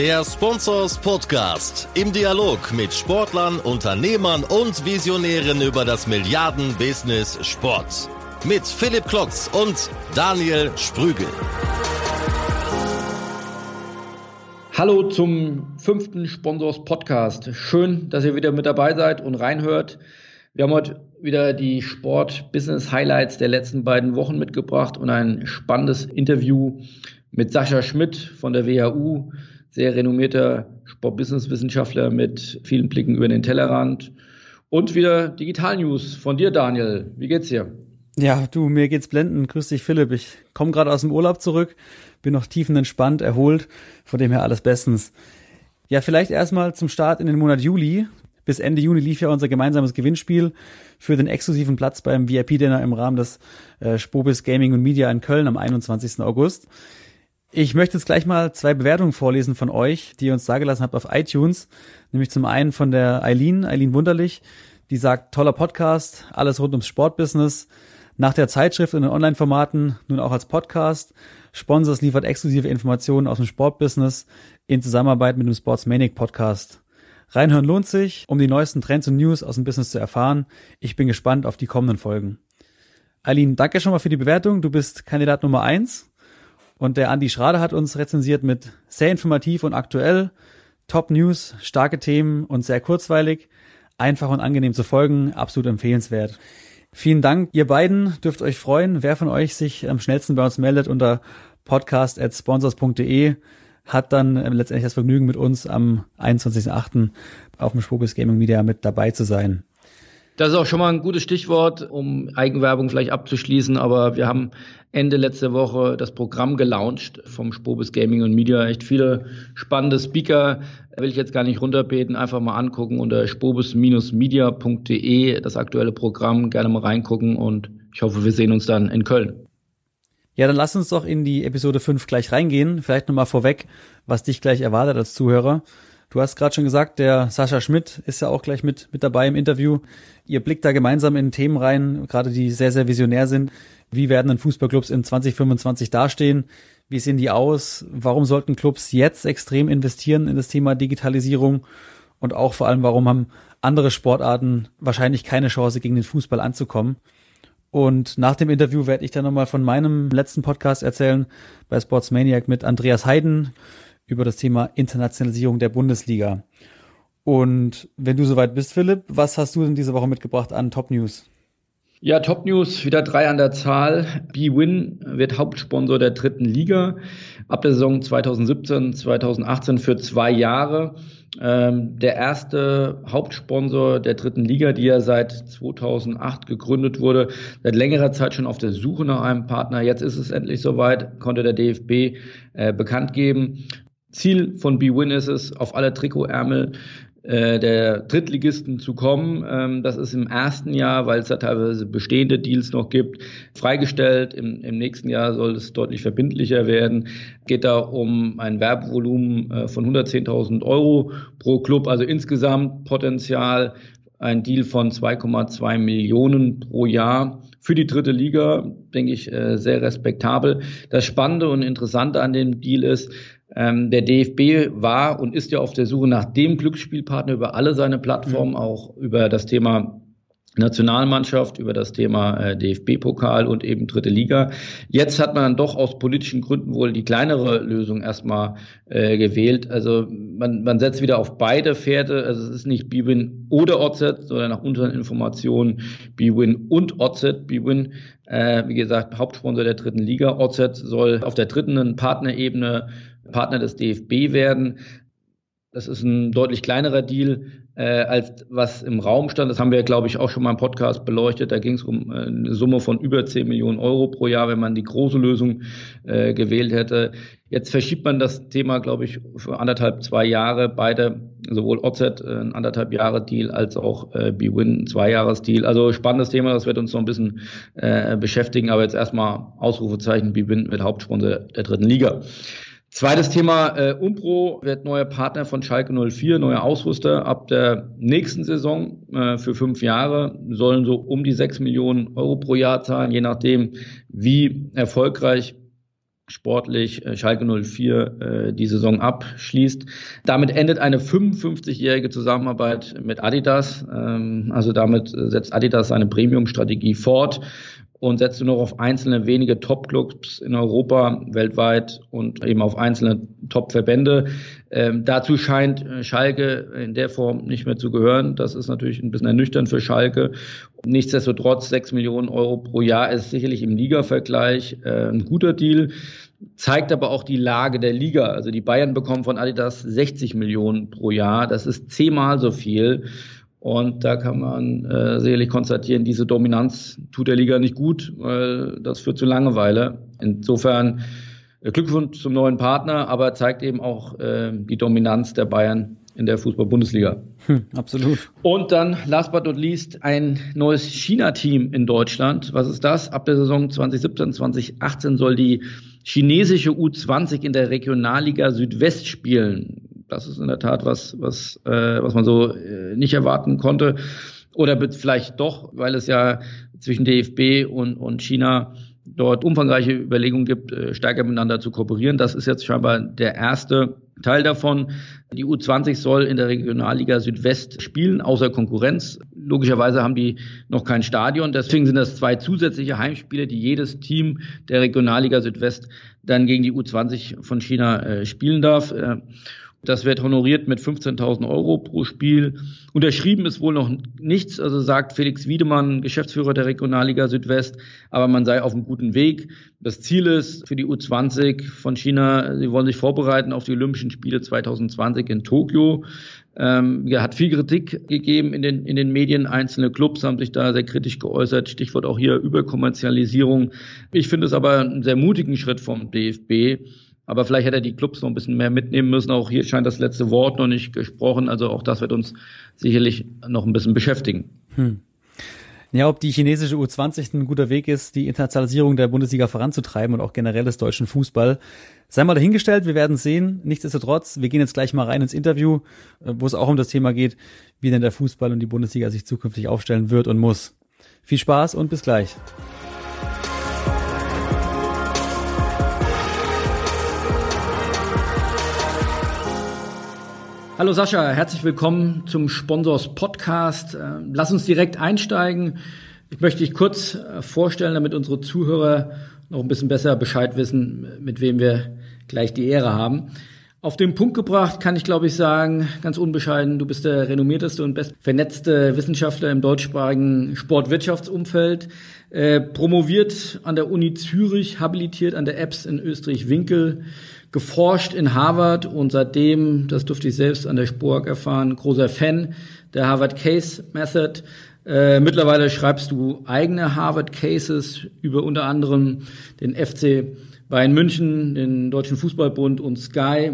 Der Sponsors Podcast im Dialog mit Sportlern, Unternehmern und Visionären über das Milliarden-Business Sport. Mit Philipp Klotz und Daniel Sprügel. Hallo zum fünften Sponsors Podcast. Schön, dass ihr wieder mit dabei seid und reinhört. Wir haben heute wieder die Sport-Business-Highlights der letzten beiden Wochen mitgebracht und ein spannendes Interview mit Sascha Schmidt von der WHU, sehr renommierter Sport-Business-Wissenschaftler mit vielen Blicken über den Tellerrand. Und wieder Digital-News von dir, Daniel. Wie geht's dir? Ja, du, mir geht's blenden. Grüß dich, Philipp. Ich komme gerade aus dem Urlaub zurück, bin noch tiefenentspannt, erholt, von dem her alles bestens. Ja, vielleicht erstmal zum Start in den Monat Juli. Bis Ende Juni lief ja unser gemeinsames Gewinnspiel für den exklusiven Platz beim VIP-Dinner im Rahmen des äh, Spobis Gaming und Media in Köln am 21. August. Ich möchte jetzt gleich mal zwei Bewertungen vorlesen von euch, die ihr uns dagelassen habt auf iTunes. Nämlich zum einen von der Eileen, Eileen Wunderlich, die sagt, toller Podcast, alles rund ums Sportbusiness. Nach der Zeitschrift und den Online-Formaten nun auch als Podcast. Sponsors liefert exklusive Informationen aus dem Sportbusiness in Zusammenarbeit mit dem Sportsmanic Podcast. Reinhören lohnt sich, um die neuesten Trends und News aus dem Business zu erfahren. Ich bin gespannt auf die kommenden Folgen. Eileen, danke schon mal für die Bewertung. Du bist Kandidat Nummer eins. Und der Andi Schrader hat uns rezensiert mit sehr informativ und aktuell, Top News, starke Themen und sehr kurzweilig, einfach und angenehm zu folgen, absolut empfehlenswert. Vielen Dank, ihr beiden. Dürft euch freuen, wer von euch sich am schnellsten bei uns meldet unter podcast@sponsors.de hat dann letztendlich das Vergnügen mit uns am 21.08. auf dem Spobis Gaming Media mit dabei zu sein. Das ist auch schon mal ein gutes Stichwort, um Eigenwerbung vielleicht abzuschließen. Aber wir haben Ende letzte Woche das Programm gelauncht vom Spobis Gaming und Media. Echt viele spannende Speaker. Will ich jetzt gar nicht runterbeten. Einfach mal angucken unter spobis-media.de das aktuelle Programm. Gerne mal reingucken und ich hoffe, wir sehen uns dann in Köln. Ja, dann lass uns doch in die Episode 5 gleich reingehen. Vielleicht nochmal vorweg, was dich gleich erwartet als Zuhörer. Du hast gerade schon gesagt, der Sascha Schmidt ist ja auch gleich mit, mit dabei im Interview. Ihr blickt da gemeinsam in Themen rein, gerade die sehr, sehr visionär sind. Wie werden denn Fußballclubs in 2025 dastehen? Wie sehen die aus? Warum sollten Clubs jetzt extrem investieren in das Thema Digitalisierung? Und auch vor allem, warum haben andere Sportarten wahrscheinlich keine Chance, gegen den Fußball anzukommen? Und nach dem Interview werde ich dann nochmal von meinem letzten Podcast erzählen bei Sportsmaniac mit Andreas Heiden über das Thema Internationalisierung der Bundesliga. Und wenn du soweit bist, Philipp, was hast du denn diese Woche mitgebracht an Top News? Ja, Top News, wieder drei an der Zahl. B-Win wird Hauptsponsor der dritten Liga ab der Saison 2017, 2018 für zwei Jahre. Ähm, der erste Hauptsponsor der dritten Liga, die ja seit 2008 gegründet wurde, seit längerer Zeit schon auf der Suche nach einem Partner. Jetzt ist es endlich soweit, konnte der DFB äh, bekannt geben. Ziel von B-Win ist es, auf alle Trikotärmel äh, der Drittligisten zu kommen. Ähm, das ist im ersten Jahr, weil es da teilweise bestehende Deals noch gibt, freigestellt. Im, im nächsten Jahr soll es deutlich verbindlicher werden. Geht da um ein Werbevolumen äh, von 110.000 Euro pro Club, also insgesamt Potenzial ein Deal von 2,2 Millionen pro Jahr für die dritte Liga, denke ich, äh, sehr respektabel. Das Spannende und Interessante an dem Deal ist, ähm, der DFB war und ist ja auf der Suche nach dem Glücksspielpartner über alle seine Plattformen, mhm. auch über das Thema Nationalmannschaft, über das Thema äh, DFB-Pokal und eben dritte Liga. Jetzt hat man dann doch aus politischen Gründen wohl die kleinere Lösung erstmal äh, gewählt. Also man, man setzt wieder auf beide Pferde. Also es ist nicht B-Win oder OZ, sondern nach unseren Informationen B-Win und OZ. B-Win, äh, wie gesagt, Hauptsponsor der dritten Liga. OZ soll auf der dritten Partnerebene Partner des DFB werden. Das ist ein deutlich kleinerer Deal äh, als was im Raum stand. Das haben wir, glaube ich, auch schon mal im Podcast beleuchtet. Da ging es um äh, eine Summe von über 10 Millionen Euro pro Jahr, wenn man die große Lösung äh, gewählt hätte. Jetzt verschiebt man das Thema, glaube ich, für anderthalb, zwei Jahre. Beide, sowohl OZ äh, ein anderthalb Jahre Deal als auch äh, BWin ein Zwei-Jahres-Deal. Also spannendes Thema, das wird uns noch ein bisschen äh, beschäftigen. Aber jetzt erstmal Ausrufezeichen BWin mit Hauptsponsor der dritten Liga. Zweites Thema, äh, Umpro wird neuer Partner von Schalke 04, neuer Ausrüster ab der nächsten Saison äh, für fünf Jahre, sollen so um die sechs Millionen Euro pro Jahr zahlen, je nachdem, wie erfolgreich sportlich äh, Schalke 04 äh, die Saison abschließt. Damit endet eine 55-jährige Zusammenarbeit mit Adidas. Ähm, also damit setzt Adidas seine Premium-Strategie fort und setzt nur noch auf einzelne wenige Top-Clubs in Europa, weltweit und eben auf einzelne Top-Verbände. Ähm, dazu scheint äh, Schalke in der Form nicht mehr zu gehören. Das ist natürlich ein bisschen ernüchternd für Schalke. Nichtsdestotrotz, sechs Millionen Euro pro Jahr ist sicherlich im Liga-Vergleich äh, ein guter Deal zeigt aber auch die Lage der Liga. Also die Bayern bekommen von Adidas 60 Millionen pro Jahr. Das ist zehnmal so viel. Und da kann man äh, sicherlich konstatieren, diese Dominanz tut der Liga nicht gut, weil das führt zu Langeweile. Insofern äh, Glückwunsch zum neuen Partner, aber zeigt eben auch äh, die Dominanz der Bayern in der Fußball-Bundesliga. Hm, absolut. Und dann, last but not least, ein neues China-Team in Deutschland. Was ist das? Ab der Saison 2017, 2018 soll die chinesische U20 in der Regionalliga Südwest spielen. Das ist in der Tat was, was, äh, was man so äh, nicht erwarten konnte. Oder vielleicht doch, weil es ja zwischen DFB und, und China dort umfangreiche Überlegungen gibt, äh, stärker miteinander zu kooperieren. Das ist jetzt scheinbar der erste Teil davon. Die U20 soll in der Regionalliga Südwest spielen, außer Konkurrenz. Logischerweise haben die noch kein Stadion. Deswegen sind das zwei zusätzliche Heimspiele, die jedes Team der Regionalliga Südwest dann gegen die U20 von China äh, spielen darf. Äh, das wird honoriert mit 15.000 Euro pro Spiel. Unterschrieben ist wohl noch nichts, also sagt Felix Wiedemann, Geschäftsführer der Regionalliga Südwest, aber man sei auf einem guten Weg. Das Ziel ist für die U20 von China, sie wollen sich vorbereiten auf die Olympischen Spiele 2020 in Tokio. Ähm, ja, hat viel Kritik gegeben in den, in den Medien. Einzelne Clubs haben sich da sehr kritisch geäußert. Stichwort auch hier Überkommerzialisierung. Ich finde es aber einen sehr mutigen Schritt vom DFB aber vielleicht hätte er die Clubs noch ein bisschen mehr mitnehmen müssen. Auch hier scheint das letzte Wort noch nicht gesprochen. Also auch das wird uns sicherlich noch ein bisschen beschäftigen. Hm. Ja, ob die chinesische U20 ein guter Weg ist, die Internationalisierung der Bundesliga voranzutreiben und auch generell des deutschen Fußball, sei mal dahingestellt, wir werden sehen. Nichtsdestotrotz, wir gehen jetzt gleich mal rein ins Interview, äh, wo es auch um das Thema geht, wie denn der Fußball und die Bundesliga sich zukünftig aufstellen wird und muss. Viel Spaß und bis gleich. Hallo Sascha, herzlich willkommen zum Sponsors Podcast. Äh, lass uns direkt einsteigen. Ich möchte dich kurz äh, vorstellen, damit unsere Zuhörer noch ein bisschen besser Bescheid wissen, mit wem wir gleich die Ehre haben. Auf den Punkt gebracht kann ich, glaube ich, sagen, ganz unbescheiden, du bist der renommierteste und best vernetzte Wissenschaftler im deutschsprachigen Sportwirtschaftsumfeld, äh, promoviert an der Uni Zürich, habilitiert an der EBS in Österreich-Winkel, geforscht in Harvard und seitdem, das durfte ich selbst an der Spork erfahren, großer Fan der Harvard Case Method. Äh, mittlerweile schreibst du eigene Harvard Cases über unter anderem den FC Bayern München, den Deutschen Fußballbund und Sky.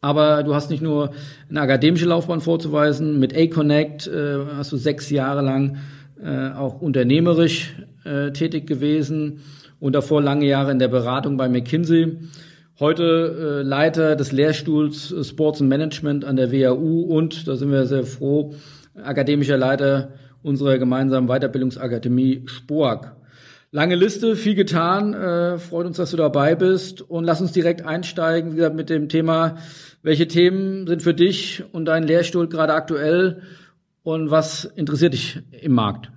Aber du hast nicht nur eine akademische Laufbahn vorzuweisen. Mit A-Connect äh, hast du sechs Jahre lang äh, auch unternehmerisch äh, tätig gewesen und davor lange Jahre in der Beratung bei McKinsey. Heute äh, Leiter des Lehrstuhls äh, Sports and Management an der WAU und, da sind wir sehr froh, akademischer Leiter unserer gemeinsamen Weiterbildungsakademie SPOAG. Lange Liste, viel getan. Äh, freut uns, dass du dabei bist. Und lass uns direkt einsteigen, wie gesagt, mit dem Thema, welche Themen sind für dich und deinen Lehrstuhl gerade aktuell und was interessiert dich im Markt?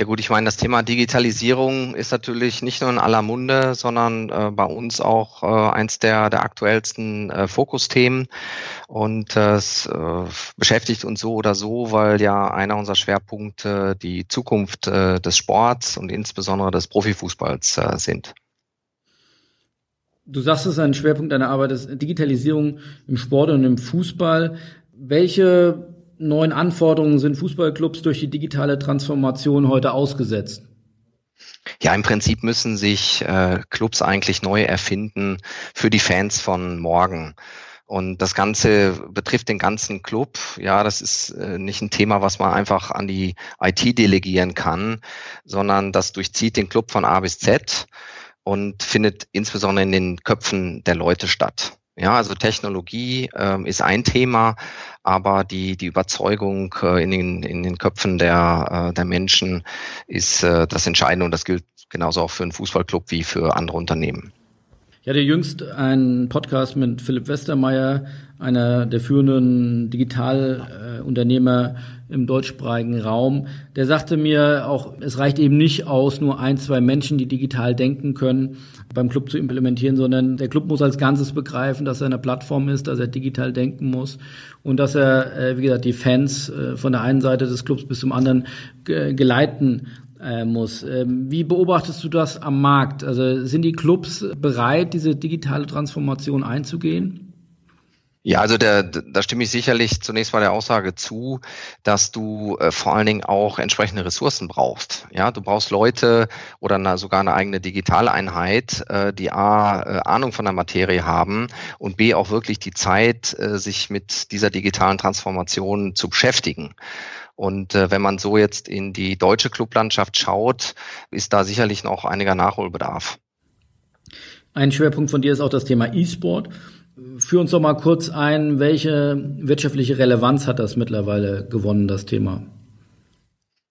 Ja gut, ich meine, das Thema Digitalisierung ist natürlich nicht nur in aller Munde, sondern äh, bei uns auch äh, eins der, der aktuellsten äh, Fokusthemen. Und es äh, beschäftigt uns so oder so, weil ja einer unserer Schwerpunkte die Zukunft äh, des Sports und insbesondere des Profifußballs äh, sind. Du sagst, es ist ein Schwerpunkt deiner Arbeit, ist Digitalisierung im Sport und im Fußball. Welche neuen Anforderungen sind Fußballclubs durch die digitale Transformation heute ausgesetzt? Ja, im Prinzip müssen sich äh, Clubs eigentlich neu erfinden für die Fans von morgen. Und das Ganze betrifft den ganzen Club. Ja, das ist äh, nicht ein Thema, was man einfach an die IT delegieren kann, sondern das durchzieht den Club von A bis Z und findet insbesondere in den Köpfen der Leute statt. Ja, also Technologie ähm, ist ein Thema, aber die, die Überzeugung äh, in, den, in den Köpfen der, äh, der Menschen ist äh, das Entscheidende und das gilt genauso auch für einen Fußballclub wie für andere Unternehmen. Ich hatte jüngst einen Podcast mit Philipp Westermeier, einer der führenden Digitalunternehmer im deutschsprachigen Raum. Der sagte mir auch, es reicht eben nicht aus, nur ein, zwei Menschen, die digital denken können, beim Club zu implementieren, sondern der Club muss als Ganzes begreifen, dass er eine Plattform ist, dass er digital denken muss und dass er, äh, wie gesagt, die Fans äh, von der einen Seite des Clubs bis zum anderen geleiten äh, muss. Ähm, wie beobachtest du das am Markt? Also sind die Clubs bereit, diese digitale Transformation einzugehen? Ja, also der, da stimme ich sicherlich zunächst mal der Aussage zu, dass du äh, vor allen Dingen auch entsprechende Ressourcen brauchst. Ja, du brauchst Leute oder na, sogar eine eigene Digitaleinheit, äh, die A, äh, Ahnung von der Materie haben und B, auch wirklich die Zeit, äh, sich mit dieser digitalen Transformation zu beschäftigen. Und äh, wenn man so jetzt in die deutsche Clublandschaft schaut, ist da sicherlich noch einiger Nachholbedarf. Ein Schwerpunkt von dir ist auch das Thema E-Sport. Führ uns doch mal kurz ein, welche wirtschaftliche Relevanz hat das mittlerweile gewonnen, das Thema?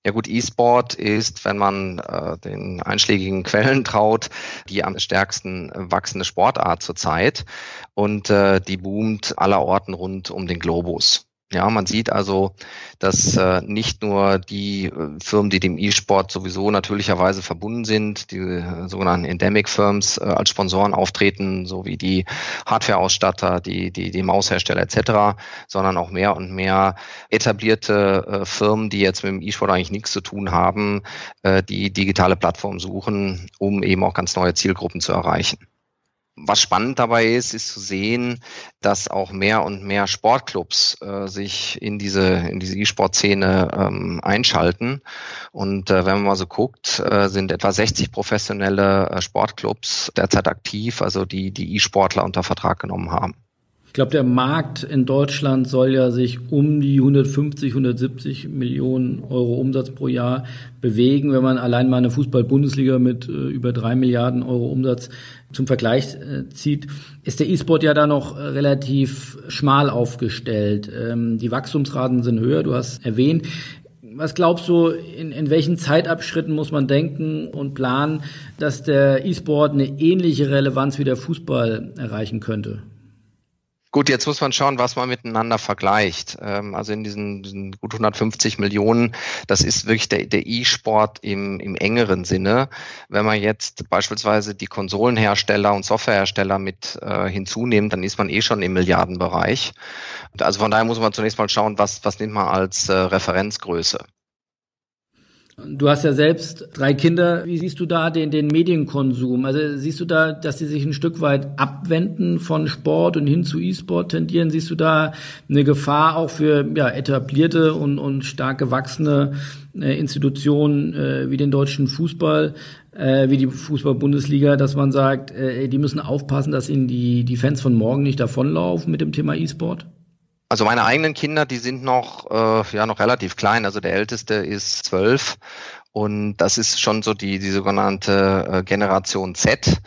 Ja gut, E-Sport ist, wenn man äh, den einschlägigen Quellen traut, die am stärksten wachsende Sportart zurzeit und äh, die boomt aller Orten rund um den Globus. Ja, man sieht also, dass äh, nicht nur die äh, Firmen, die dem E-Sport sowieso natürlicherweise verbunden sind, die äh, sogenannten Endemic Firms äh, als Sponsoren auftreten, so wie die Hardware-Ausstatter, die, die, die Maushersteller etc., sondern auch mehr und mehr etablierte äh, Firmen, die jetzt mit dem E-Sport eigentlich nichts zu tun haben, äh, die digitale Plattformen suchen, um eben auch ganz neue Zielgruppen zu erreichen. Was spannend dabei ist, ist zu sehen, dass auch mehr und mehr Sportclubs äh, sich in diese in diese E-Sport-Szene ähm, einschalten. Und äh, wenn man mal so guckt, äh, sind etwa 60 professionelle äh, Sportclubs derzeit aktiv, also die die E-Sportler unter Vertrag genommen haben. Ich glaube, der Markt in Deutschland soll ja sich um die 150, 170 Millionen Euro Umsatz pro Jahr bewegen. Wenn man allein mal eine Fußball-Bundesliga mit äh, über drei Milliarden Euro Umsatz zum Vergleich äh, zieht, ist der E-Sport ja da noch äh, relativ schmal aufgestellt. Ähm, die Wachstumsraten sind höher, du hast erwähnt. Was glaubst du, in, in welchen Zeitabschritten muss man denken und planen, dass der E-Sport eine ähnliche Relevanz wie der Fußball erreichen könnte? Gut, jetzt muss man schauen, was man miteinander vergleicht. Ähm, also in diesen, diesen, gut 150 Millionen, das ist wirklich der, der E-Sport im, im engeren Sinne. Wenn man jetzt beispielsweise die Konsolenhersteller und Softwarehersteller mit äh, hinzunimmt, dann ist man eh schon im Milliardenbereich. Also von daher muss man zunächst mal schauen, was, was nimmt man als äh, Referenzgröße. Du hast ja selbst drei Kinder. Wie siehst du da den, den Medienkonsum? Also siehst du da, dass sie sich ein Stück weit abwenden von Sport und hin zu E-Sport tendieren? Siehst du da eine Gefahr auch für ja, etablierte und, und stark gewachsene äh, Institutionen äh, wie den deutschen Fußball, äh, wie die Fußball-Bundesliga, dass man sagt, äh, die müssen aufpassen, dass ihnen die, die Fans von morgen nicht davonlaufen mit dem Thema E-Sport? Also meine eigenen Kinder, die sind noch, äh, ja, noch relativ klein. Also der älteste ist zwölf und das ist schon so die, die sogenannte äh, Generation Z.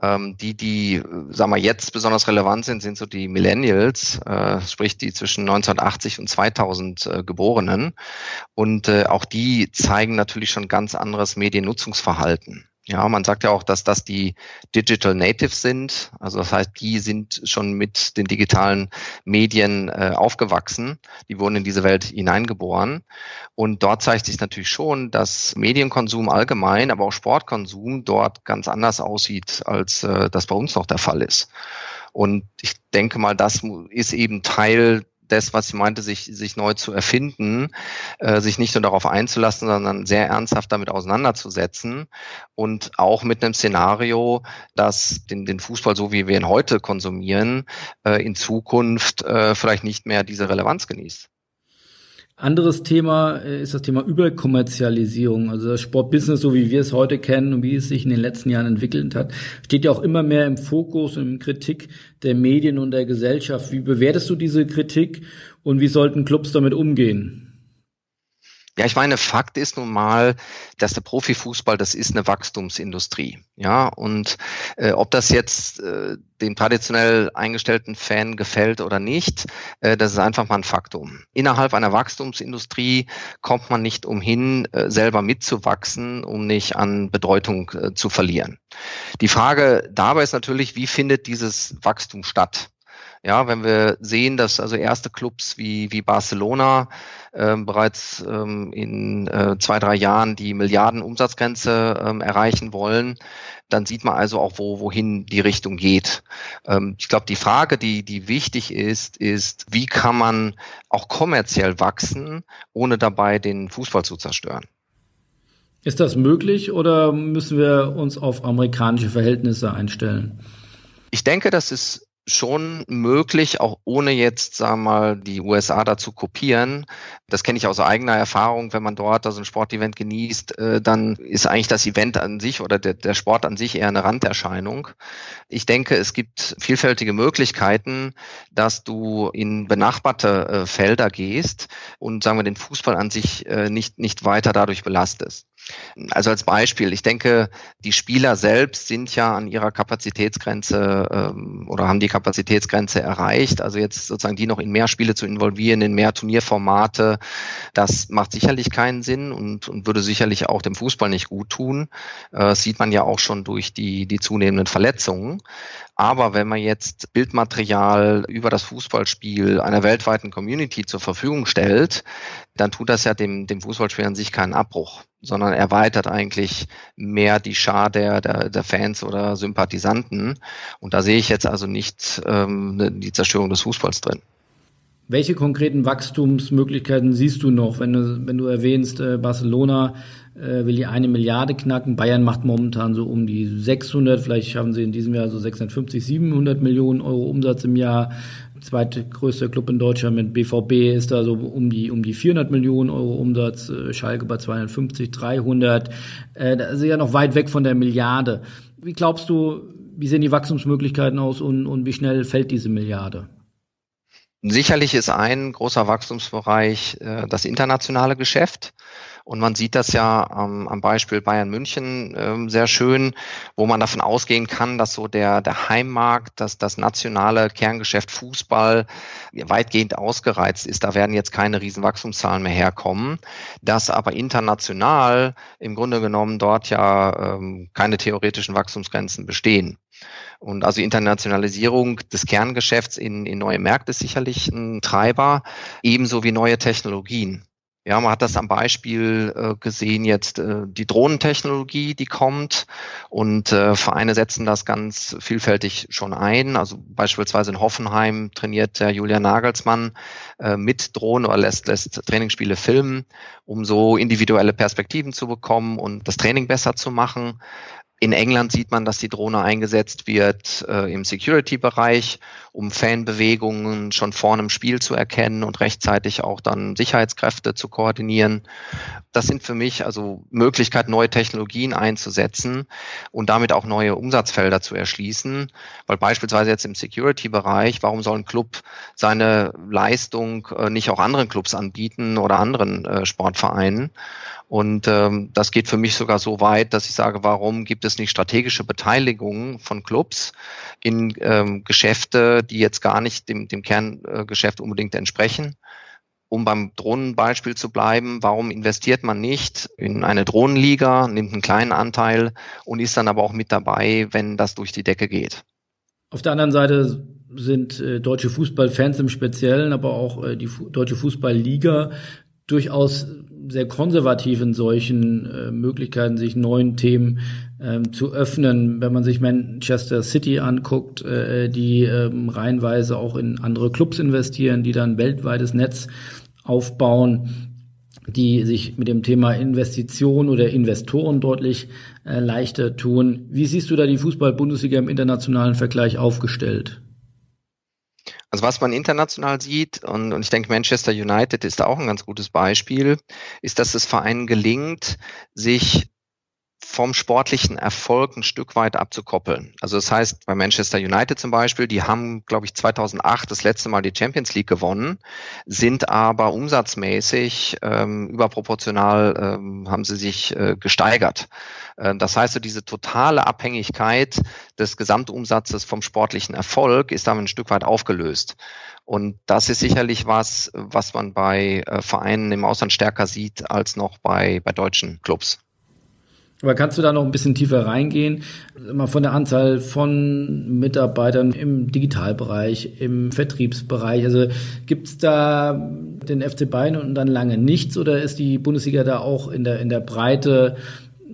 Ähm, die, die, sagen wir jetzt besonders relevant sind, sind so die Millennials, äh, sprich die zwischen 1980 und 2000 äh, Geborenen. Und äh, auch die zeigen natürlich schon ganz anderes Mediennutzungsverhalten. Ja, man sagt ja auch, dass das die Digital Natives sind. Also das heißt, die sind schon mit den digitalen Medien äh, aufgewachsen. Die wurden in diese Welt hineingeboren. Und dort zeigt sich natürlich schon, dass Medienkonsum allgemein, aber auch Sportkonsum dort ganz anders aussieht, als äh, das bei uns noch der Fall ist. Und ich denke mal, das ist eben Teil das, was ich meinte, sich, sich neu zu erfinden, äh, sich nicht nur darauf einzulassen, sondern sehr ernsthaft damit auseinanderzusetzen und auch mit einem Szenario, dass den, den Fußball, so wie wir ihn heute konsumieren, äh, in Zukunft äh, vielleicht nicht mehr diese Relevanz genießt. Anderes Thema äh, ist das Thema Überkommerzialisierung. Also das Sportbusiness, so wie wir es heute kennen und wie es sich in den letzten Jahren entwickelt hat, steht ja auch immer mehr im Fokus und in Kritik der Medien und der Gesellschaft. Wie bewertest du diese Kritik und wie sollten Clubs damit umgehen? Ja, ich meine, Fakt ist nun mal, dass der Profifußball, das ist eine Wachstumsindustrie. Ja, und äh, ob das jetzt äh, dem traditionell eingestellten Fan gefällt oder nicht, äh, das ist einfach mal ein Faktum. Innerhalb einer Wachstumsindustrie kommt man nicht umhin, äh, selber mitzuwachsen, um nicht an Bedeutung äh, zu verlieren. Die Frage dabei ist natürlich, wie findet dieses Wachstum statt? Ja, wenn wir sehen, dass also erste Clubs wie, wie Barcelona ähm, bereits ähm, in äh, zwei, drei Jahren die Milliarden Umsatzgrenze ähm, erreichen wollen, dann sieht man also auch, wo, wohin die Richtung geht. Ähm, ich glaube, die Frage, die, die wichtig ist, ist, wie kann man auch kommerziell wachsen, ohne dabei den Fußball zu zerstören? Ist das möglich oder müssen wir uns auf amerikanische Verhältnisse einstellen? Ich denke, das ist schon möglich, auch ohne jetzt, sagen wir mal, die USA dazu kopieren. Das kenne ich aus eigener Erfahrung. Wenn man dort also ein Sportevent genießt, äh, dann ist eigentlich das Event an sich oder der, der Sport an sich eher eine Randerscheinung. Ich denke, es gibt vielfältige Möglichkeiten, dass du in benachbarte äh, Felder gehst und, sagen wir, den Fußball an sich äh, nicht, nicht weiter dadurch belastest. Also als Beispiel, ich denke, die Spieler selbst sind ja an ihrer Kapazitätsgrenze ähm, oder haben die Kapazitätsgrenze erreicht. Also jetzt sozusagen die noch in mehr Spiele zu involvieren, in mehr Turnierformate, das macht sicherlich keinen Sinn und, und würde sicherlich auch dem Fußball nicht gut tun. Äh, sieht man ja auch schon durch die, die zunehmenden Verletzungen. Aber wenn man jetzt Bildmaterial über das Fußballspiel einer weltweiten Community zur Verfügung stellt, dann tut das ja dem, dem Fußballspiel an sich keinen Abbruch, sondern erweitert eigentlich mehr die Schar der, der, der Fans oder Sympathisanten. Und da sehe ich jetzt also nicht ähm, die Zerstörung des Fußballs drin. Welche konkreten Wachstumsmöglichkeiten siehst du noch, wenn du, wenn du erwähnst, äh, Barcelona äh, will die eine Milliarde knacken, Bayern macht momentan so um die 600, vielleicht schaffen sie in diesem Jahr so 650, 700 Millionen Euro Umsatz im Jahr. Zweitgrößter Club in Deutschland mit BVB ist da so um die, um die 400 Millionen Euro Umsatz, äh, Schalke bei 250, 300. Äh, das ist ja noch weit weg von der Milliarde. Wie glaubst du, wie sehen die Wachstumsmöglichkeiten aus und, und wie schnell fällt diese Milliarde? Sicherlich ist ein großer Wachstumsbereich äh, das internationale Geschäft. Und man sieht das ja ähm, am Beispiel Bayern München ähm, sehr schön, wo man davon ausgehen kann, dass so der, der Heimmarkt, dass das nationale Kerngeschäft Fußball weitgehend ausgereizt ist. Da werden jetzt keine riesen Wachstumszahlen mehr herkommen. Dass aber international im Grunde genommen dort ja ähm, keine theoretischen Wachstumsgrenzen bestehen. Und also Internationalisierung des Kerngeschäfts in, in neue Märkte ist sicherlich ein Treiber, ebenso wie neue Technologien. Ja, man hat das am Beispiel äh, gesehen jetzt äh, die Drohnentechnologie, die kommt und äh, Vereine setzen das ganz vielfältig schon ein. Also beispielsweise in Hoffenheim trainiert der Julian Nagelsmann äh, mit Drohnen oder lässt, lässt Trainingsspiele filmen, um so individuelle Perspektiven zu bekommen und das Training besser zu machen. In England sieht man, dass die Drohne eingesetzt wird äh, im Security-Bereich, um Fanbewegungen schon vor einem Spiel zu erkennen und rechtzeitig auch dann Sicherheitskräfte zu koordinieren. Das sind für mich also Möglichkeiten, neue Technologien einzusetzen und damit auch neue Umsatzfelder zu erschließen. Weil beispielsweise jetzt im Security-Bereich, warum soll ein Club seine Leistung äh, nicht auch anderen Clubs anbieten oder anderen äh, Sportvereinen? Und ähm, das geht für mich sogar so weit, dass ich sage, warum gibt es nicht strategische Beteiligungen von Clubs in ähm, Geschäfte, die jetzt gar nicht dem, dem Kerngeschäft unbedingt entsprechen? Um beim Drohnenbeispiel zu bleiben, warum investiert man nicht in eine Drohnenliga, nimmt einen kleinen Anteil und ist dann aber auch mit dabei, wenn das durch die Decke geht? Auf der anderen Seite sind äh, deutsche Fußballfans im Speziellen, aber auch äh, die Fu deutsche Fußballliga durchaus sehr konservativ in solchen äh, Möglichkeiten, sich neuen Themen ähm, zu öffnen. Wenn man sich Manchester City anguckt, äh, die ähm, reihenweise auch in andere Clubs investieren, die dann weltweites Netz aufbauen, die sich mit dem Thema Investition oder Investoren deutlich äh, leichter tun. Wie siehst du da die Fußball-Bundesliga im internationalen Vergleich aufgestellt? Also was man international sieht, und, und ich denke, Manchester United ist auch ein ganz gutes Beispiel, ist, dass es Vereinen gelingt, sich vom sportlichen Erfolg ein Stück weit abzukoppeln. Also das heißt, bei Manchester United zum Beispiel, die haben, glaube ich, 2008 das letzte Mal die Champions League gewonnen, sind aber umsatzmäßig ähm, überproportional ähm, haben sie sich äh, gesteigert. Äh, das heißt, so diese totale Abhängigkeit des Gesamtumsatzes vom sportlichen Erfolg ist damit ein Stück weit aufgelöst. Und das ist sicherlich was, was man bei äh, Vereinen im Ausland stärker sieht als noch bei, bei deutschen Clubs. Aber kannst du da noch ein bisschen tiefer reingehen? Mal von der Anzahl von Mitarbeitern im Digitalbereich, im Vertriebsbereich. Also gibt's da den FC Bayern und dann lange nichts oder ist die Bundesliga da auch in der, in der Breite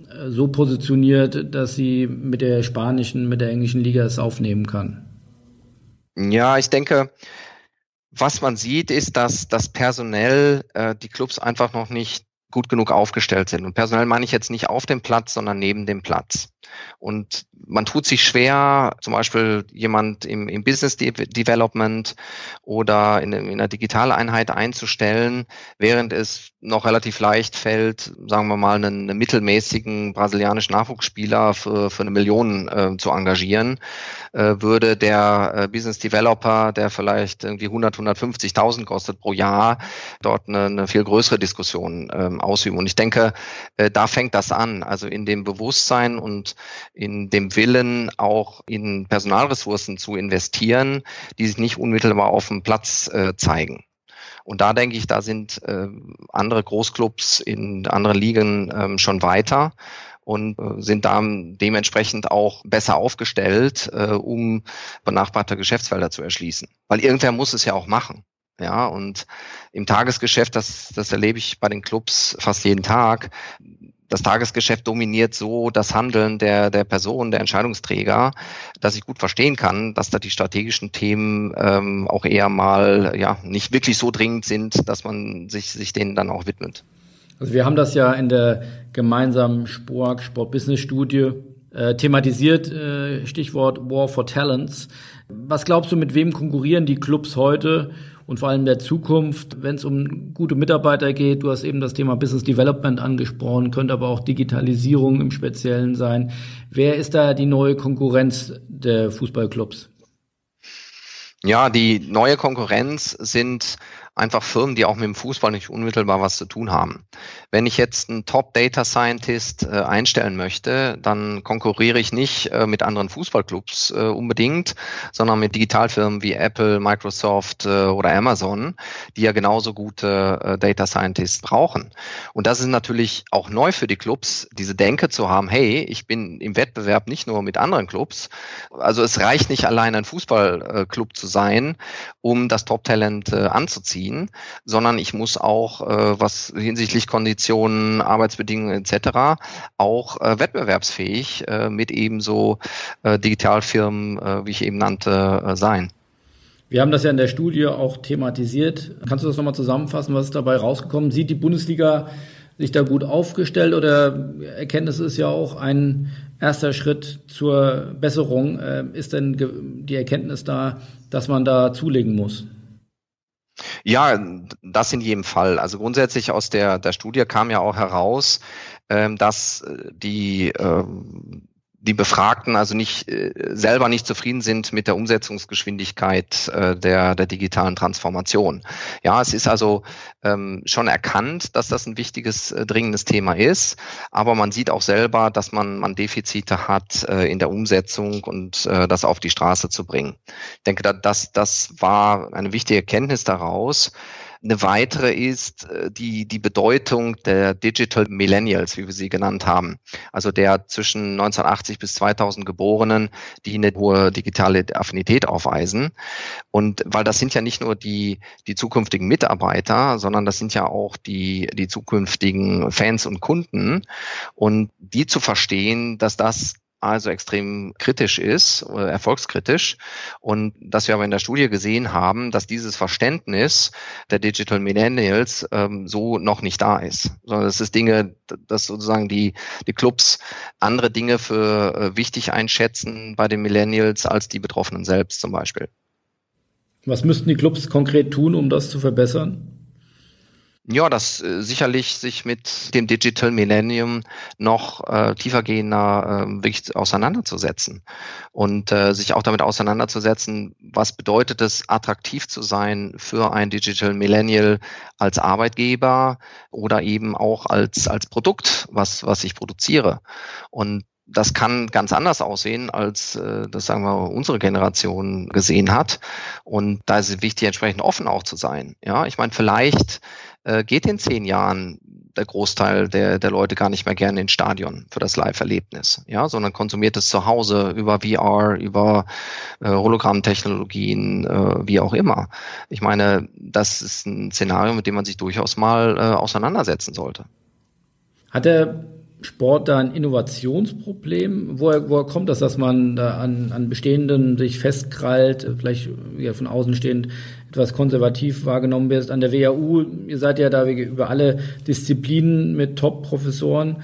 äh, so positioniert, dass sie mit der spanischen, mit der englischen Liga es aufnehmen kann? Ja, ich denke, was man sieht, ist, dass das personell äh, die Clubs einfach noch nicht gut genug aufgestellt sind. Und personell meine ich jetzt nicht auf dem Platz, sondern neben dem Platz. Und man tut sich schwer, zum Beispiel jemand im, im Business Development oder in, in einer Digitaleinheit einzustellen, während es noch relativ leicht fällt, sagen wir mal, einen, einen mittelmäßigen brasilianischen Nachwuchsspieler für, für eine Million äh, zu engagieren, äh, würde der äh, Business Developer, der vielleicht irgendwie 100, 150.000 kostet pro Jahr, dort eine, eine viel größere Diskussion ähm, ausüben. Und ich denke, äh, da fängt das an, also in dem Bewusstsein und in dem Willen, auch in Personalressourcen zu investieren, die sich nicht unmittelbar auf dem Platz äh, zeigen. Und da denke ich, da sind äh, andere Großclubs in anderen Ligen ähm, schon weiter und äh, sind da dementsprechend auch besser aufgestellt, äh, um benachbarte Geschäftsfelder zu erschließen. Weil irgendwer muss es ja auch machen. Ja, und im Tagesgeschäft, das, das erlebe ich bei den Clubs fast jeden Tag, das Tagesgeschäft dominiert so das Handeln der, der Person, der Entscheidungsträger, dass ich gut verstehen kann, dass da die strategischen Themen ähm, auch eher mal ja nicht wirklich so dringend sind, dass man sich, sich denen dann auch widmet. Also wir haben das ja in der gemeinsamen Spork Sport Business Studie äh, thematisiert, äh, Stichwort War for Talents. Was glaubst du, mit wem konkurrieren die Clubs heute und vor allem der Zukunft, wenn es um gute Mitarbeiter geht. Du hast eben das Thema Business Development angesprochen, könnte aber auch Digitalisierung im Speziellen sein. Wer ist da die neue Konkurrenz der Fußballclubs? Ja, die neue Konkurrenz sind einfach Firmen, die auch mit dem Fußball nicht unmittelbar was zu tun haben. Wenn ich jetzt einen Top Data Scientist äh, einstellen möchte, dann konkurriere ich nicht äh, mit anderen Fußballclubs äh, unbedingt, sondern mit Digitalfirmen wie Apple, Microsoft äh, oder Amazon, die ja genauso gute äh, Data Scientists brauchen. Und das ist natürlich auch neu für die Clubs, diese Denke zu haben, hey, ich bin im Wettbewerb nicht nur mit anderen Clubs. Also es reicht nicht allein ein Fußballclub zu sein, um das Top-Talent äh, anzuziehen sondern ich muss auch, äh, was hinsichtlich Konditionen, Arbeitsbedingungen etc. auch äh, wettbewerbsfähig äh, mit ebenso äh, Digitalfirmen, äh, wie ich eben nannte, äh, sein. Wir haben das ja in der Studie auch thematisiert. Kannst du das nochmal zusammenfassen, was ist dabei rausgekommen? Sieht die Bundesliga sich da gut aufgestellt oder Erkenntnis ist ja auch ein erster Schritt zur Besserung. Äh, ist denn die Erkenntnis da, dass man da zulegen muss? Ja, das in jedem Fall. Also grundsätzlich aus der, der Studie kam ja auch heraus, ähm, dass äh, die ähm, die Befragten also nicht äh, selber nicht zufrieden sind mit der Umsetzungsgeschwindigkeit äh, der, der digitalen Transformation. Ja, es ist also ähm, schon erkannt, dass das ein wichtiges, äh, dringendes Thema ist, aber man sieht auch selber, dass man, man Defizite hat äh, in der Umsetzung und äh, das auf die Straße zu bringen. Ich denke, das, das war eine wichtige Erkenntnis daraus. Eine weitere ist äh, die, die Bedeutung der Digital Millennials, wie wir sie genannt haben. Also der zwischen 1980 bis 2000 Geborenen, die eine hohe digitale Affinität aufweisen. Und weil das sind ja nicht nur die, die zukünftigen Mitarbeiter, sondern das sind ja auch die, die zukünftigen Fans und Kunden. Und die zu verstehen, dass das also extrem kritisch ist, äh, erfolgskritisch. Und dass wir aber in der Studie gesehen haben, dass dieses Verständnis der Digital Millennials ähm, so noch nicht da ist. Sondern es ist Dinge, dass sozusagen die, die Clubs andere Dinge für äh, wichtig einschätzen bei den Millennials als die Betroffenen selbst zum Beispiel. Was müssten die Clubs konkret tun, um das zu verbessern? Ja, das äh, sicherlich sich mit dem Digital Millennium noch äh, tiefergehender äh, wirklich auseinanderzusetzen und äh, sich auch damit auseinanderzusetzen, was bedeutet es, attraktiv zu sein für ein Digital Millennial als Arbeitgeber oder eben auch als als Produkt, was was ich produziere. Und das kann ganz anders aussehen, als äh, das sagen wir unsere Generation gesehen hat. Und da ist es wichtig, entsprechend offen auch zu sein. Ja, ich meine, vielleicht äh, geht in zehn Jahren der Großteil der, der Leute gar nicht mehr gerne ins Stadion für das Live-Erlebnis, ja, sondern konsumiert es zu Hause über VR, über äh, Hologrammtechnologien, äh, wie auch immer. Ich meine, das ist ein Szenario, mit dem man sich durchaus mal äh, auseinandersetzen sollte. Hat der Sport da ein Innovationsproblem? Woher, woher kommt das, dass man da an, an Bestehenden sich festkrallt, vielleicht ja, von außen stehend etwas konservativ wahrgenommen wird? An der WHU, ihr seid ja da über alle Disziplinen mit Top-Professoren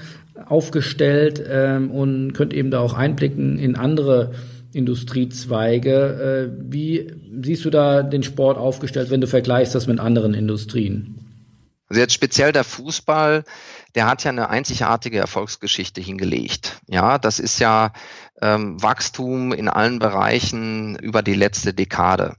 aufgestellt ähm, und könnt eben da auch einblicken in andere Industriezweige. Äh, wie siehst du da den Sport aufgestellt, wenn du vergleichst das mit anderen Industrien? Also jetzt speziell der Fußball der hat ja eine einzigartige Erfolgsgeschichte hingelegt. Ja, das ist ja ähm, Wachstum in allen Bereichen über die letzte Dekade.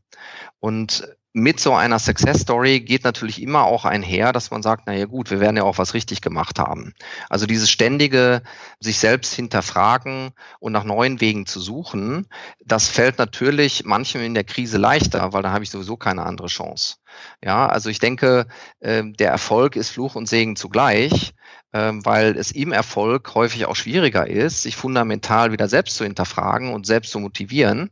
Und mit so einer Success Story geht natürlich immer auch einher, dass man sagt, na ja gut, wir werden ja auch was richtig gemacht haben. Also dieses ständige sich selbst hinterfragen und nach neuen Wegen zu suchen, das fällt natürlich manchem in der Krise leichter, weil da habe ich sowieso keine andere Chance. Ja, also ich denke, ähm, der Erfolg ist Fluch und Segen zugleich. Ähm, weil es im Erfolg häufig auch schwieriger ist, sich fundamental wieder selbst zu hinterfragen und selbst zu motivieren.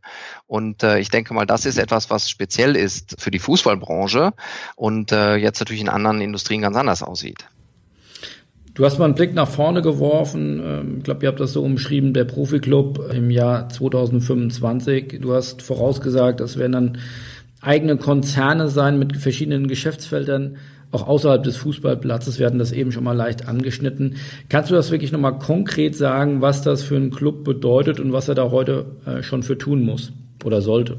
Und äh, ich denke mal, das ist etwas, was speziell ist für die Fußballbranche und äh, jetzt natürlich in anderen Industrien ganz anders aussieht. Du hast mal einen Blick nach vorne geworfen. Ähm, ich glaube, ihr habt das so umschrieben, der Profiklub im Jahr 2025. Du hast vorausgesagt, das werden dann eigene Konzerne sein mit verschiedenen Geschäftsfeldern auch außerhalb des Fußballplatzes. Wir hatten das eben schon mal leicht angeschnitten. Kannst du das wirklich nochmal konkret sagen, was das für einen Club bedeutet und was er da heute äh, schon für tun muss oder sollte?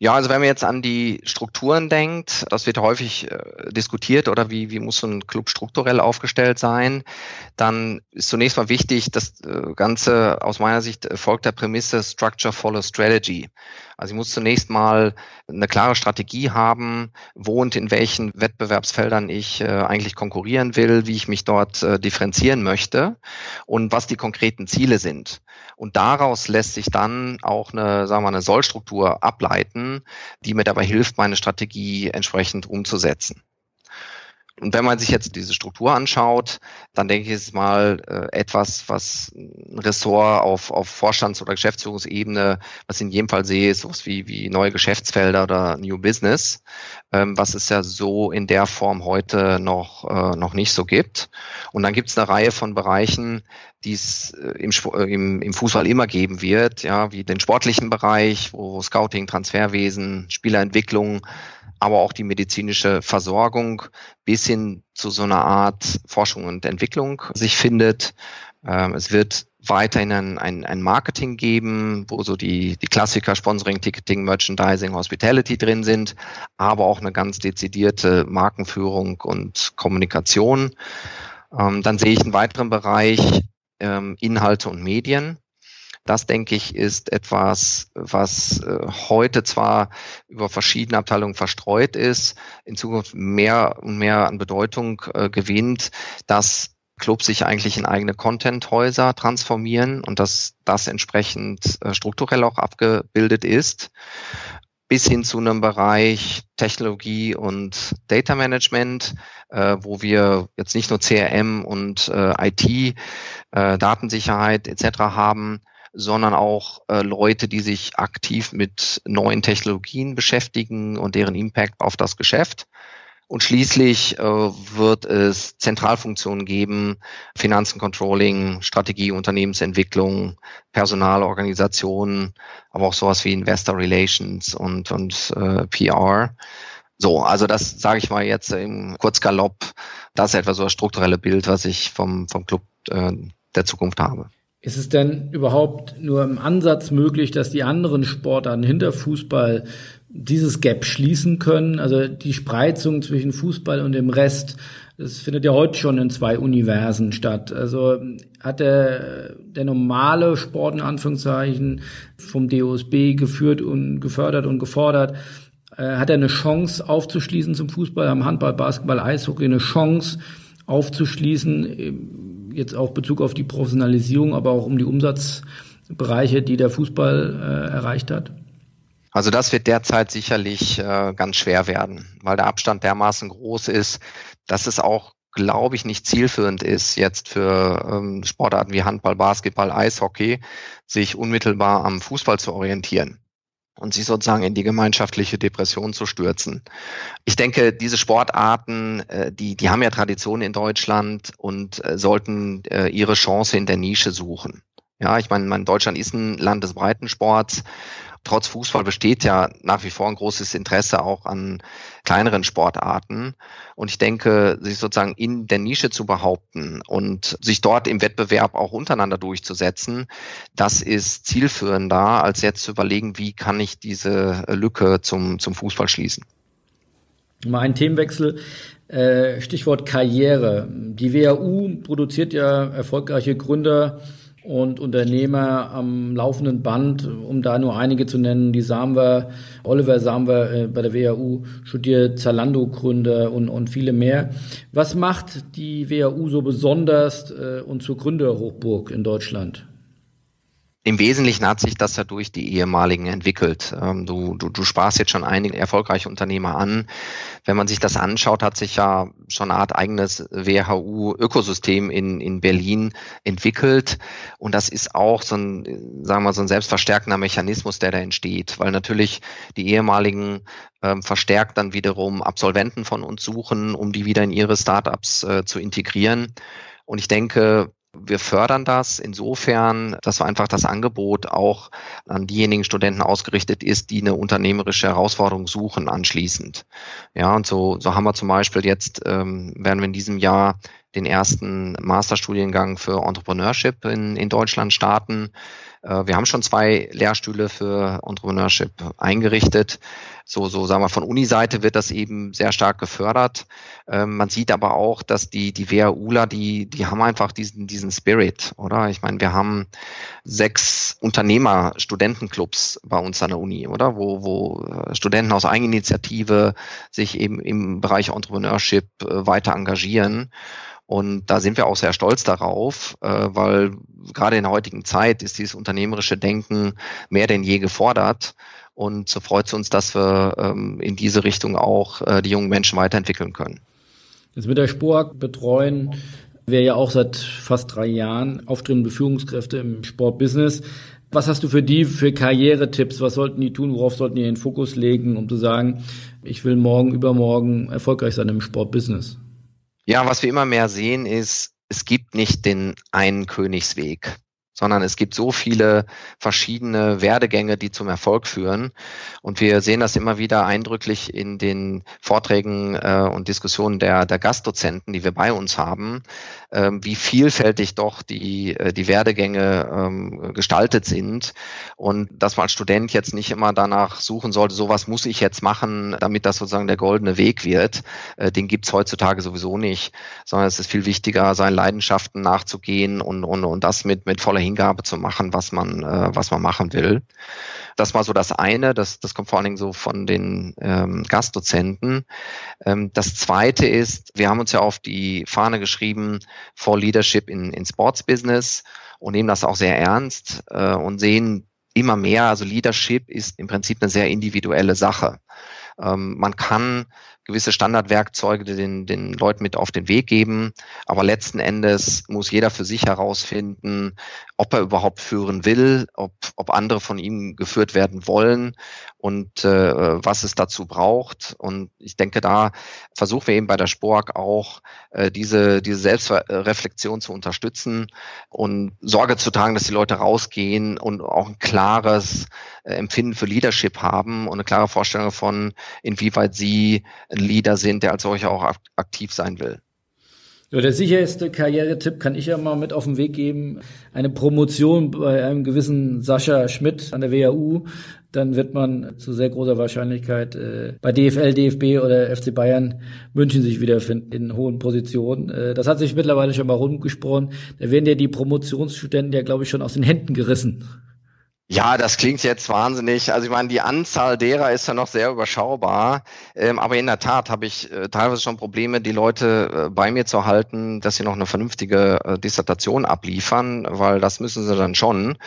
Ja, also wenn man jetzt an die Strukturen denkt, das wird häufig äh, diskutiert oder wie, wie muss so ein Club strukturell aufgestellt sein, dann ist zunächst mal wichtig, das äh, Ganze aus meiner Sicht folgt der Prämisse Structure Follow Strategy. Also ich muss zunächst mal eine klare Strategie haben, wo und in welchen Wettbewerbsfeldern ich äh, eigentlich konkurrieren will, wie ich mich dort äh, differenzieren möchte und was die konkreten Ziele sind. Und daraus lässt sich dann auch eine, sagen wir mal, eine Sollstruktur ableiten, die mir dabei hilft, meine Strategie entsprechend umzusetzen. Und wenn man sich jetzt diese Struktur anschaut, dann denke ich, ist es mal äh, etwas, was ein Ressort auf, auf Vorstands- oder Geschäftsführungsebene, was ich in jedem Fall sehe, ist sowas wie, wie neue Geschäftsfelder oder New Business, ähm, was es ja so in der Form heute noch, äh, noch nicht so gibt. Und dann gibt es eine Reihe von Bereichen, die es äh, im, äh, im, im Fußball immer geben wird, ja, wie den sportlichen Bereich, wo Scouting, Transferwesen, Spielerentwicklung, aber auch die medizinische Versorgung bis hin zu so einer Art Forschung und Entwicklung sich findet. Ähm, es wird weiterhin ein, ein, Marketing geben, wo so die, die Klassiker Sponsoring, Ticketing, Merchandising, Hospitality drin sind, aber auch eine ganz dezidierte Markenführung und Kommunikation. Ähm, dann sehe ich einen weiteren Bereich ähm, Inhalte und Medien. Das, denke ich, ist etwas, was äh, heute zwar über verschiedene Abteilungen verstreut ist, in Zukunft mehr und mehr an Bedeutung äh, gewinnt, dass Clubs sich eigentlich in eigene Content-Häuser transformieren und dass das entsprechend äh, strukturell auch abgebildet ist bis hin zu einem Bereich Technologie und Data Management, äh, wo wir jetzt nicht nur CRM und äh, IT, Datensicherheit etc. haben, sondern auch äh, Leute, die sich aktiv mit neuen Technologien beschäftigen und deren Impact auf das Geschäft. Und schließlich äh, wird es Zentralfunktionen geben, Finanzen, Controlling, Strategie, Unternehmensentwicklung, Personalorganisationen, aber auch sowas wie Investor Relations und, und äh, PR. So, also das sage ich mal jetzt im Kurzgalopp, das ist etwa so das strukturelle Bild, was ich vom, vom Club äh, der Zukunft habe. Ist es denn überhaupt nur im Ansatz möglich, dass die anderen Sportarten hinter Fußball dieses Gap schließen können? Also die Spreizung zwischen Fußball und dem Rest, das findet ja heute schon in zwei Universen statt. Also hat der, der normale Sport in Anführungszeichen vom DOSB geführt und gefördert und gefordert, äh, hat er eine Chance aufzuschließen zum Fußball, am Handball, Basketball, Eishockey eine Chance aufzuschließen, jetzt auch Bezug auf die Professionalisierung, aber auch um die Umsatzbereiche, die der Fußball äh, erreicht hat? Also das wird derzeit sicherlich äh, ganz schwer werden, weil der Abstand dermaßen groß ist, dass es auch, glaube ich, nicht zielführend ist, jetzt für ähm, Sportarten wie Handball, Basketball, Eishockey, sich unmittelbar am Fußball zu orientieren und sich sozusagen in die gemeinschaftliche Depression zu stürzen. Ich denke, diese Sportarten, äh, die, die haben ja Tradition in Deutschland und äh, sollten äh, ihre Chance in der Nische suchen. Ja, ich meine, mein Deutschland ist ein Land des Breitensports trotz Fußball besteht ja nach wie vor ein großes Interesse auch an kleineren Sportarten. Und ich denke, sich sozusagen in der Nische zu behaupten und sich dort im Wettbewerb auch untereinander durchzusetzen, das ist zielführender, als jetzt zu überlegen, wie kann ich diese Lücke zum, zum Fußball schließen. Mal ein Themenwechsel. Äh, Stichwort Karriere. Die WHU produziert ja erfolgreiche Gründer und Unternehmer am laufenden Band, um da nur einige zu nennen, die Samwer, Oliver Samwer äh, bei der WHU studiert, Zalando-Gründer und, und viele mehr. Was macht die WHU so besonders äh, und zur Gründerhochburg in Deutschland? Im Wesentlichen hat sich das ja durch die ehemaligen entwickelt. Ähm, du, du, du sparst jetzt schon einige erfolgreiche Unternehmer an. Wenn man sich das anschaut, hat sich ja schon eine Art eigenes WHU-Ökosystem in, in Berlin entwickelt. Und das ist auch so ein, sagen wir mal, so ein selbstverstärkender Mechanismus, der da entsteht, weil natürlich die ehemaligen ähm, verstärkt dann wiederum Absolventen von uns suchen, um die wieder in ihre Startups äh, zu integrieren. Und ich denke, wir fördern das insofern, dass einfach das Angebot auch an diejenigen Studenten ausgerichtet ist, die eine unternehmerische Herausforderung suchen anschließend. Ja, und so, so haben wir zum Beispiel jetzt, ähm, werden wir in diesem Jahr den ersten Masterstudiengang für Entrepreneurship in, in Deutschland starten. Äh, wir haben schon zwei Lehrstühle für Entrepreneurship eingerichtet. So, so sagen wir, von Uni-Seite wird das eben sehr stark gefördert. Ähm, man sieht aber auch, dass die, die WHUler, die, die haben einfach diesen, diesen Spirit, oder? Ich meine, wir haben sechs Unternehmer-Studentenclubs bei uns an der Uni, oder? Wo, wo äh, Studenten aus Eigeninitiative sich eben im Bereich Entrepreneurship äh, weiter engagieren. Und da sind wir auch sehr stolz darauf, äh, weil gerade in der heutigen Zeit ist dieses unternehmerische Denken mehr denn je gefordert. Und so freut es uns, dass wir ähm, in diese Richtung auch äh, die jungen Menschen weiterentwickeln können. Jetzt mit der Spoag betreuen wir ja auch seit fast drei Jahren aufstrebende Führungskräfte im Sportbusiness. Was hast du für die für Karrieretipps? Was sollten die tun? Worauf sollten die den Fokus legen, um zu sagen, ich will morgen, übermorgen erfolgreich sein im Sportbusiness? Ja, was wir immer mehr sehen, ist, es gibt nicht den einen Königsweg sondern es gibt so viele verschiedene Werdegänge, die zum Erfolg führen. Und wir sehen das immer wieder eindrücklich in den Vorträgen äh, und Diskussionen der, der Gastdozenten, die wir bei uns haben, wie vielfältig doch die, äh, die Werdegänge ähm, gestaltet sind. Und dass man als Student jetzt nicht immer danach suchen sollte, so was muss ich jetzt machen, damit das sozusagen der goldene Weg wird. Äh, den gibt's heutzutage sowieso nicht, sondern es ist viel wichtiger, seinen Leidenschaften nachzugehen und, und, und das mit, mit voller Hingabe zu machen, was man, äh, was man machen will. Das war so das eine, das, das kommt vor allen Dingen so von den ähm, Gastdozenten. Ähm, das zweite ist, wir haben uns ja auf die Fahne geschrieben, for Leadership in, in Sports Business und nehmen das auch sehr ernst äh, und sehen immer mehr, also Leadership ist im Prinzip eine sehr individuelle Sache. Ähm, man kann gewisse Standardwerkzeuge den, den Leuten mit auf den Weg geben. Aber letzten Endes muss jeder für sich herausfinden, ob er überhaupt führen will, ob, ob andere von ihm geführt werden wollen und äh, was es dazu braucht. Und ich denke, da versuchen wir eben bei der Spork auch äh, diese, diese Selbstreflexion zu unterstützen und Sorge zu tragen, dass die Leute rausgehen und auch ein klares äh, Empfinden für Leadership haben und eine klare Vorstellung davon, inwieweit sie Leader sind, der als solcher auch aktiv sein will. Ja, der sicherste Karrieretipp kann ich ja mal mit auf den Weg geben. Eine Promotion bei einem gewissen Sascha Schmidt an der WHU. Dann wird man zu sehr großer Wahrscheinlichkeit äh, bei DFL, DFB oder FC Bayern München sich wiederfinden in hohen Positionen. Äh, das hat sich mittlerweile schon mal rumgesprochen. Da werden ja die Promotionsstudenten ja, glaube ich, schon aus den Händen gerissen. Ja, das klingt jetzt wahnsinnig. Also ich meine, die Anzahl derer ist ja noch sehr überschaubar. Ähm, aber in der Tat habe ich äh, teilweise schon Probleme, die Leute äh, bei mir zu halten, dass sie noch eine vernünftige äh, Dissertation abliefern, weil das müssen sie dann schon.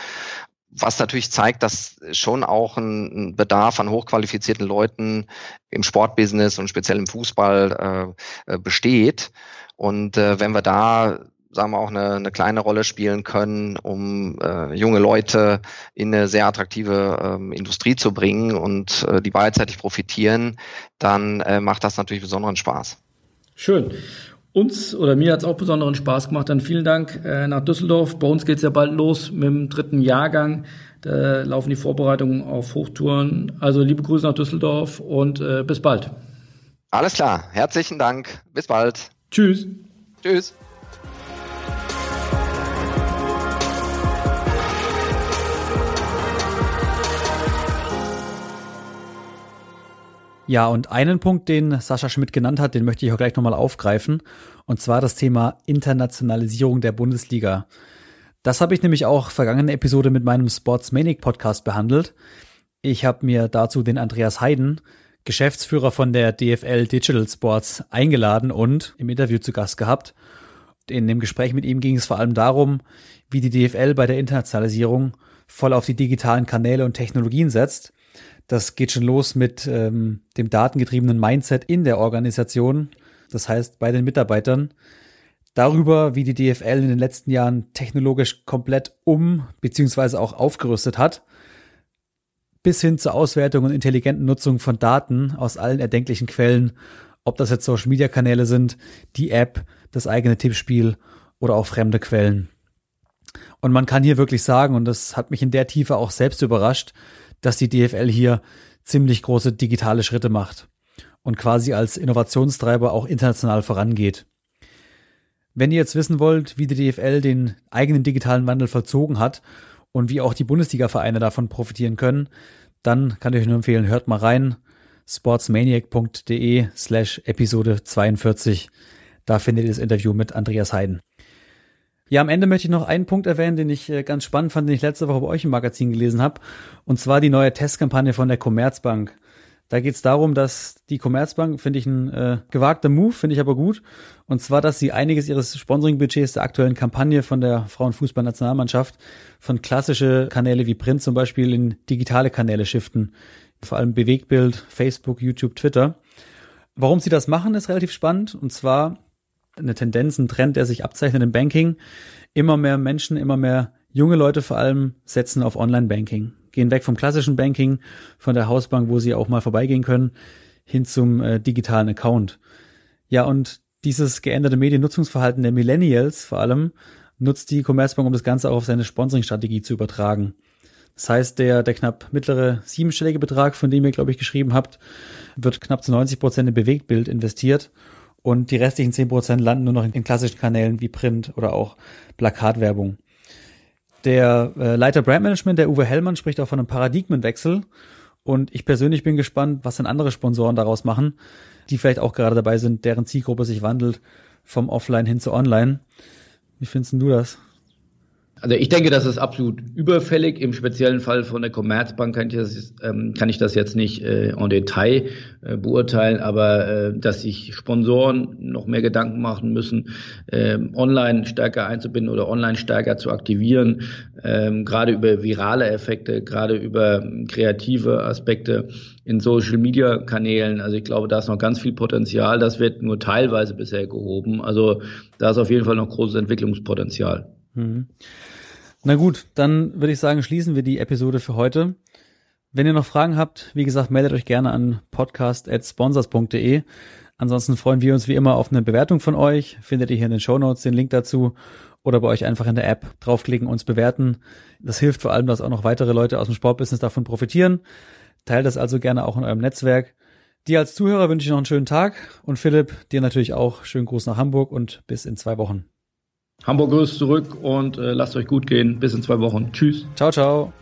Was natürlich zeigt, dass schon auch ein Bedarf an hochqualifizierten Leuten im Sportbusiness und speziell im Fußball äh, äh besteht. Und äh, wenn wir da sagen wir auch eine, eine kleine Rolle spielen können, um äh, junge Leute in eine sehr attraktive ähm, Industrie zu bringen und äh, die beidseitig profitieren, dann äh, macht das natürlich besonderen Spaß. Schön. Uns oder mir hat es auch besonderen Spaß gemacht. Dann vielen Dank äh, nach Düsseldorf. Bei uns geht es ja bald los mit dem dritten Jahrgang. Da laufen die Vorbereitungen auf Hochtouren. Also liebe Grüße nach Düsseldorf und äh, bis bald. Alles klar. Herzlichen Dank. Bis bald. Tschüss. Tschüss. Ja, und einen Punkt, den Sascha Schmidt genannt hat, den möchte ich auch gleich nochmal aufgreifen. Und zwar das Thema Internationalisierung der Bundesliga. Das habe ich nämlich auch vergangene Episode mit meinem Sportsmanic Podcast behandelt. Ich habe mir dazu den Andreas Heiden, Geschäftsführer von der DFL Digital Sports, eingeladen und im Interview zu Gast gehabt. In dem Gespräch mit ihm ging es vor allem darum, wie die DFL bei der Internationalisierung voll auf die digitalen Kanäle und Technologien setzt das geht schon los mit ähm, dem datengetriebenen Mindset in der Organisation, das heißt bei den Mitarbeitern. Darüber, wie die DFL in den letzten Jahren technologisch komplett um bzw. auch aufgerüstet hat, bis hin zur Auswertung und intelligenten Nutzung von Daten aus allen erdenklichen Quellen, ob das jetzt Social-Media-Kanäle sind, die App, das eigene Tippspiel oder auch fremde Quellen. Und man kann hier wirklich sagen, und das hat mich in der Tiefe auch selbst überrascht, dass die DFL hier ziemlich große digitale Schritte macht und quasi als Innovationstreiber auch international vorangeht. Wenn ihr jetzt wissen wollt, wie die DFL den eigenen digitalen Wandel vollzogen hat und wie auch die Bundesliga-Vereine davon profitieren können, dann kann ich euch nur empfehlen, hört mal rein. sportsmaniac.de slash Episode 42. Da findet ihr das Interview mit Andreas Heiden. Ja, am Ende möchte ich noch einen Punkt erwähnen, den ich äh, ganz spannend fand, den ich letzte Woche bei euch im Magazin gelesen habe. Und zwar die neue Testkampagne von der Commerzbank. Da geht es darum, dass die Commerzbank, finde ich ein äh, gewagter Move, finde ich aber gut. Und zwar, dass sie einiges ihres Sponsoring-Budgets der aktuellen Kampagne von der Frauenfußballnationalmannschaft von klassische Kanäle wie Print zum Beispiel in digitale Kanäle shiften. Vor allem Bewegtbild, Facebook, YouTube, Twitter. Warum sie das machen, ist relativ spannend. Und zwar eine Tendenz, ein Trend, der sich abzeichnet im Banking. Immer mehr Menschen, immer mehr junge Leute vor allem setzen auf Online-Banking, gehen weg vom klassischen Banking, von der Hausbank, wo sie auch mal vorbeigehen können, hin zum äh, digitalen Account. Ja, und dieses geänderte Mediennutzungsverhalten der Millennials vor allem nutzt die Commerzbank, um das Ganze auch auf seine Sponsoring-Strategie zu übertragen. Das heißt, der, der knapp mittlere siebenstellige Betrag, von dem ihr, glaube ich, geschrieben habt, wird knapp zu 90 Prozent in Bewegtbild investiert und die restlichen 10% landen nur noch in, klassischen Kanälen wie Print oder auch Plakatwerbung. Der äh, Leiter Brandmanagement, der Uwe Hellmann, spricht auch von einem Paradigmenwechsel. Und ich persönlich bin gespannt, was dann andere Sponsoren daraus machen, die vielleicht auch gerade dabei sind, deren Zielgruppe sich wandelt vom Offline hin zu Online. Wie findest du das? Also ich denke, das ist absolut überfällig. Im speziellen Fall von der Commerzbank kann ich das, ähm, kann ich das jetzt nicht äh, en Detail äh, beurteilen, aber äh, dass sich Sponsoren noch mehr Gedanken machen müssen, äh, online stärker einzubinden oder online stärker zu aktivieren, ähm, gerade über virale Effekte, gerade über kreative Aspekte in Social-Media-Kanälen. Also ich glaube, da ist noch ganz viel Potenzial. Das wird nur teilweise bisher gehoben. Also da ist auf jeden Fall noch großes Entwicklungspotenzial. Mhm. Na gut, dann würde ich sagen, schließen wir die Episode für heute. Wenn ihr noch Fragen habt, wie gesagt, meldet euch gerne an podcast.sponsors.de. Ansonsten freuen wir uns wie immer auf eine Bewertung von euch. Findet ihr hier in den Show Notes den Link dazu oder bei euch einfach in der App draufklicken, uns bewerten. Das hilft vor allem, dass auch noch weitere Leute aus dem Sportbusiness davon profitieren. Teilt das also gerne auch in eurem Netzwerk. Dir als Zuhörer wünsche ich noch einen schönen Tag und Philipp, dir natürlich auch schönen Gruß nach Hamburg und bis in zwei Wochen. Hamburg grüßt zurück und äh, lasst euch gut gehen. Bis in zwei Wochen. Tschüss. Ciao, ciao.